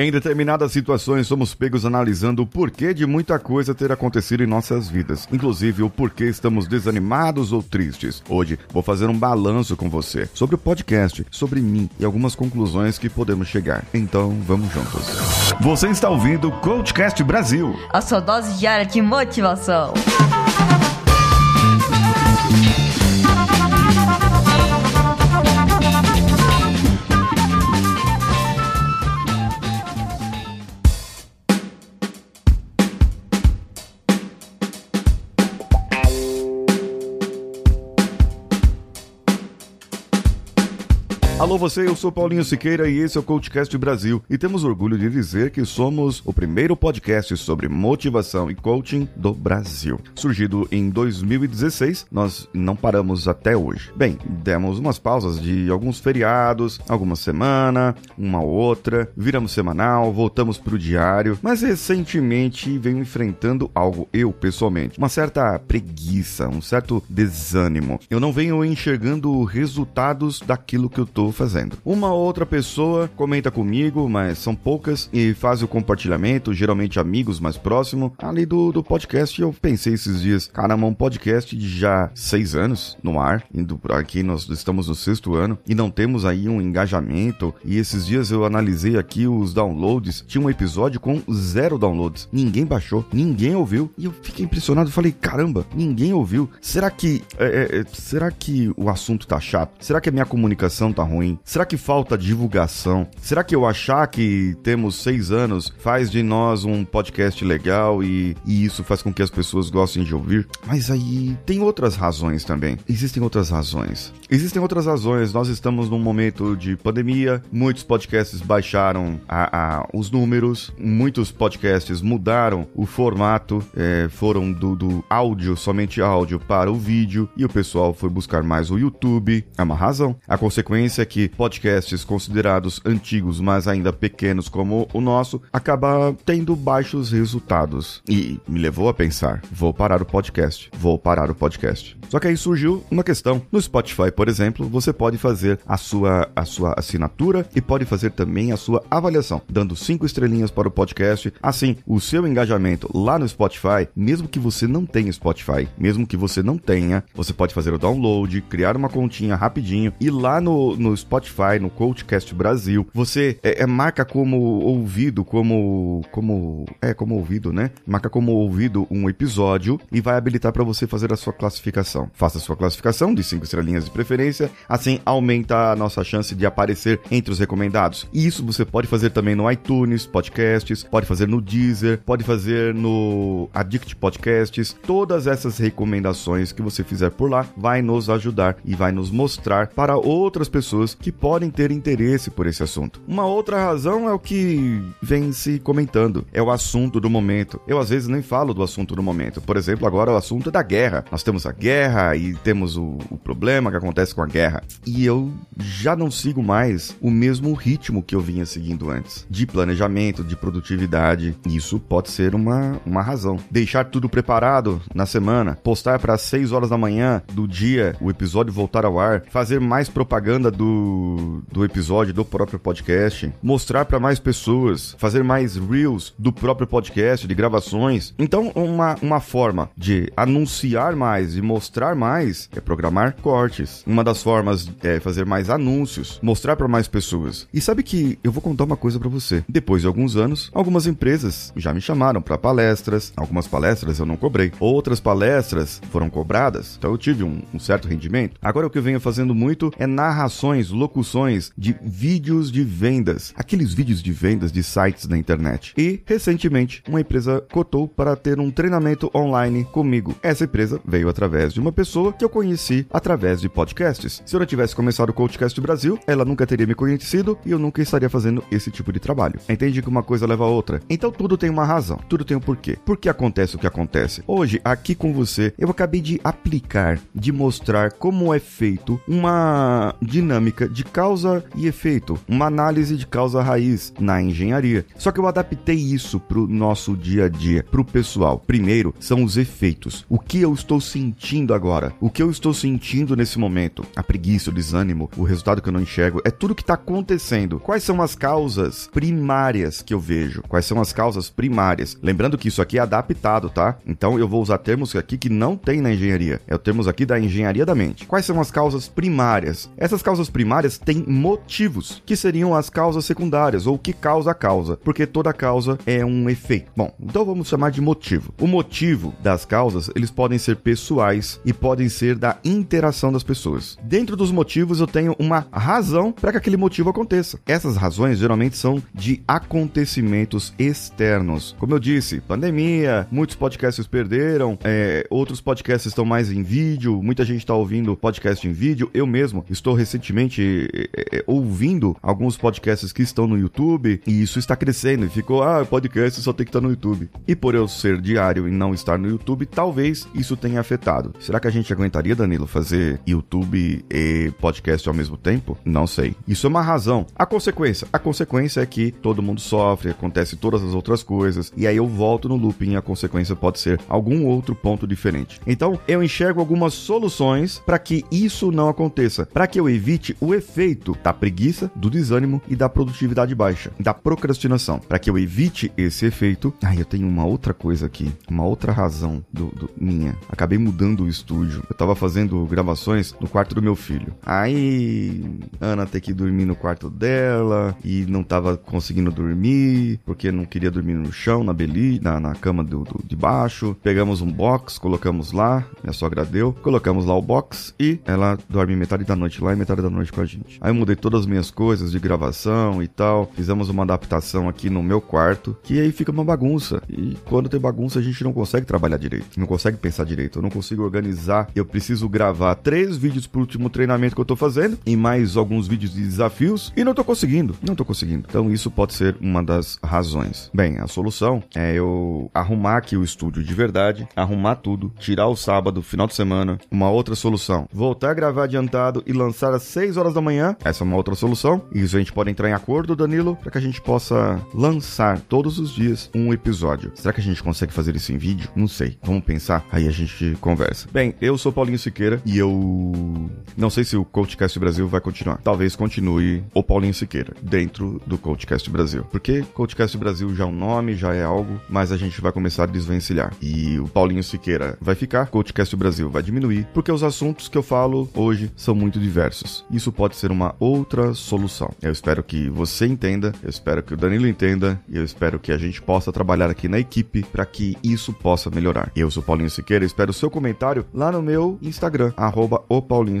Em determinadas situações, somos pegos analisando o porquê de muita coisa ter acontecido em nossas vidas, inclusive o porquê estamos desanimados ou tristes. Hoje vou fazer um balanço com você sobre o podcast, sobre mim e algumas conclusões que podemos chegar. Então, vamos juntos. Você está ouvindo o Coachcast Brasil. A sua dose diária de motivação. Alô você, eu sou Paulinho Siqueira e esse é o Coachcast Brasil. E temos orgulho de dizer que somos o primeiro podcast sobre motivação e coaching do Brasil. Surgido em 2016, nós não paramos até hoje. Bem, demos umas pausas de alguns feriados, algumas semana, uma outra, viramos semanal, voltamos pro diário, mas recentemente venho enfrentando algo eu pessoalmente, uma certa preguiça, um certo desânimo. Eu não venho enxergando resultados daquilo que eu tô fazendo. Uma outra pessoa comenta comigo, mas são poucas, e faz o compartilhamento, geralmente amigos mais próximos, ali do, do podcast. Eu pensei esses dias, caramba, um podcast de já seis anos no ar, indo aqui, nós estamos no sexto ano, e não temos aí um engajamento. E esses dias eu analisei aqui os downloads, tinha um episódio com zero downloads. Ninguém baixou, ninguém ouviu, e eu fiquei impressionado, falei, caramba, ninguém ouviu. Será que, é, é, será que o assunto tá chato? Será que a minha comunicação tá ruim? Ruim? Será que falta divulgação? Será que eu achar que temos seis anos faz de nós um podcast legal e, e isso faz com que as pessoas gostem de ouvir? Mas aí tem outras razões também. Existem outras razões. Existem outras razões. Nós estamos num momento de pandemia, muitos podcasts baixaram a, a, os números, muitos podcasts mudaram o formato, é, foram do, do áudio, somente áudio, para o vídeo, e o pessoal foi buscar mais o YouTube. É uma razão. A consequência é que podcasts considerados antigos, mas ainda pequenos como o nosso, acaba tendo baixos resultados. E me levou a pensar: vou parar o podcast, vou parar o podcast. Só que aí surgiu uma questão. No Spotify, por exemplo, você pode fazer a sua, a sua assinatura e pode fazer também a sua avaliação, dando cinco estrelinhas para o podcast. Assim, o seu engajamento lá no Spotify, mesmo que você não tenha Spotify, mesmo que você não tenha, você pode fazer o download, criar uma continha rapidinho e lá no, no Spotify, no Coachcast Brasil, você é, é, marca como ouvido, como como é como ouvido, né? Marca como ouvido um episódio e vai habilitar para você fazer a sua classificação. Faça a sua classificação de cinco estrelinhas de preferência, assim aumenta a nossa chance de aparecer entre os recomendados. E isso você pode fazer também no iTunes Podcasts, pode fazer no Deezer, pode fazer no Addict Podcasts. Todas essas recomendações que você fizer por lá vai nos ajudar e vai nos mostrar para outras pessoas pessoas que podem ter interesse por esse assunto. Uma outra razão é o que vem se comentando, é o assunto do momento. Eu às vezes nem falo do assunto do momento. Por exemplo, agora o assunto é da guerra. Nós temos a guerra e temos o, o problema que acontece com a guerra. E eu já não sigo mais o mesmo ritmo que eu vinha seguindo antes, de planejamento, de produtividade. Isso pode ser uma, uma razão. Deixar tudo preparado na semana, postar para 6 horas da manhã do dia o episódio voltar ao ar, fazer mais propaganda do do, episódio, do próprio podcast, mostrar para mais pessoas, fazer mais reels do próprio podcast, de gravações. Então, uma, uma forma de anunciar mais e mostrar mais é programar cortes. Uma das formas é fazer mais anúncios, mostrar para mais pessoas. E sabe que eu vou contar uma coisa para você. Depois de alguns anos, algumas empresas já me chamaram para palestras. Algumas palestras eu não cobrei. Outras palestras foram cobradas, então eu tive um, um certo rendimento. Agora o que eu venho fazendo muito é narrações locuções de vídeos de vendas, aqueles vídeos de vendas de sites na internet. E, recentemente, uma empresa cotou para ter um treinamento online comigo. Essa empresa veio através de uma pessoa que eu conheci através de podcasts. Se eu não tivesse começado o Coachcast Brasil, ela nunca teria me conhecido e eu nunca estaria fazendo esse tipo de trabalho. Entende que uma coisa leva a outra? Então tudo tem uma razão, tudo tem um porquê. Por que acontece o que acontece? Hoje, aqui com você, eu acabei de aplicar, de mostrar como é feito uma dinâmica lógica de causa e efeito, uma análise de causa raiz na engenharia. Só que eu adaptei isso para o nosso dia a dia, para o pessoal. Primeiro são os efeitos. O que eu estou sentindo agora? O que eu estou sentindo nesse momento? A preguiça, o desânimo, o resultado que eu não enxergo, é tudo que está acontecendo. Quais são as causas primárias que eu vejo? Quais são as causas primárias? Lembrando que isso aqui é adaptado, tá? Então eu vou usar termos aqui que não tem na engenharia. É o termos aqui da engenharia da mente. Quais são as causas primárias? Essas causas primárias têm motivos, que seriam as causas secundárias, ou que causa a causa, porque toda causa é um efeito. Bom, então vamos chamar de motivo. O motivo das causas, eles podem ser pessoais e podem ser da interação das pessoas. Dentro dos motivos, eu tenho uma razão para que aquele motivo aconteça. Essas razões geralmente são de acontecimentos externos. Como eu disse, pandemia, muitos podcasts perderam, é, outros podcasts estão mais em vídeo, muita gente está ouvindo podcast em vídeo. Eu mesmo estou recentemente é, é, ouvindo alguns podcasts que estão no YouTube e isso está crescendo. E ficou, ah, podcast só tem que estar no YouTube. E por eu ser diário e não estar no YouTube, talvez isso tenha afetado. Será que a gente aguentaria, Danilo, fazer YouTube e podcast ao mesmo tempo? Não sei. Isso é uma razão. A consequência? A consequência é que todo mundo sofre, acontece todas as outras coisas, e aí eu volto no looping e a consequência pode ser algum outro ponto diferente. Então, eu enxergo algumas soluções para que isso não aconteça, para que eu evite o efeito da preguiça, do desânimo e da produtividade baixa, da procrastinação. Para que eu evite esse efeito, ah, eu tenho uma outra coisa aqui, uma outra razão do, do minha. Acabei mudando o estúdio. Eu tava fazendo gravações no quarto do meu filho. Aí, Ana tem que dormir no quarto dela e não tava conseguindo dormir porque não queria dormir no chão, na beli, na, na cama do, do, de baixo. Pegamos um box, colocamos lá, minha sogra deu, colocamos lá o box e ela dorme metade da noite lá e metade da noite com a gente. Aí eu mudei todas as minhas coisas de gravação e tal, fizemos uma adaptação aqui no meu quarto, que aí fica uma bagunça. E quando tem bagunça a gente não consegue trabalhar direito, não consegue pensar direito, eu não consigo organizar. Eu preciso gravar três vídeos pro último treinamento que eu tô fazendo e mais alguns vídeos de desafios e não tô conseguindo, não tô conseguindo. Então isso pode ser uma das razões. Bem, a solução é eu arrumar aqui o estúdio de verdade, arrumar tudo, tirar o sábado, final de semana. Uma outra solução, voltar a gravar adiantado e lançar às 6 horas da manhã. Essa é uma outra solução. Isso a gente pode entrar em acordo, Danilo, para que a gente possa lançar todos os dias um episódio. Será que a gente consegue fazer isso em vídeo? Não sei. Vamos pensar, aí a gente conversa. Bem, eu sou Paulinho Siqueira e eu não sei se o Coachcast Brasil vai continuar. Talvez continue o Paulinho Siqueira dentro do Coachcast Brasil. Porque Coachcast Brasil já é um nome, já é algo, mas a gente vai começar a desvencilhar. E o Paulinho Siqueira vai ficar, Coachcast Brasil vai diminuir, porque os assuntos que eu falo hoje são muito diversos. Isso pode ser uma outra solução. Eu espero que você entenda, eu espero que o Danilo entenda e eu espero que a gente possa trabalhar aqui na equipe para que isso possa melhorar. Eu sou Paulinho Siqueira, espero o seu comentário lá no meu Instagram, arroba o Paulinho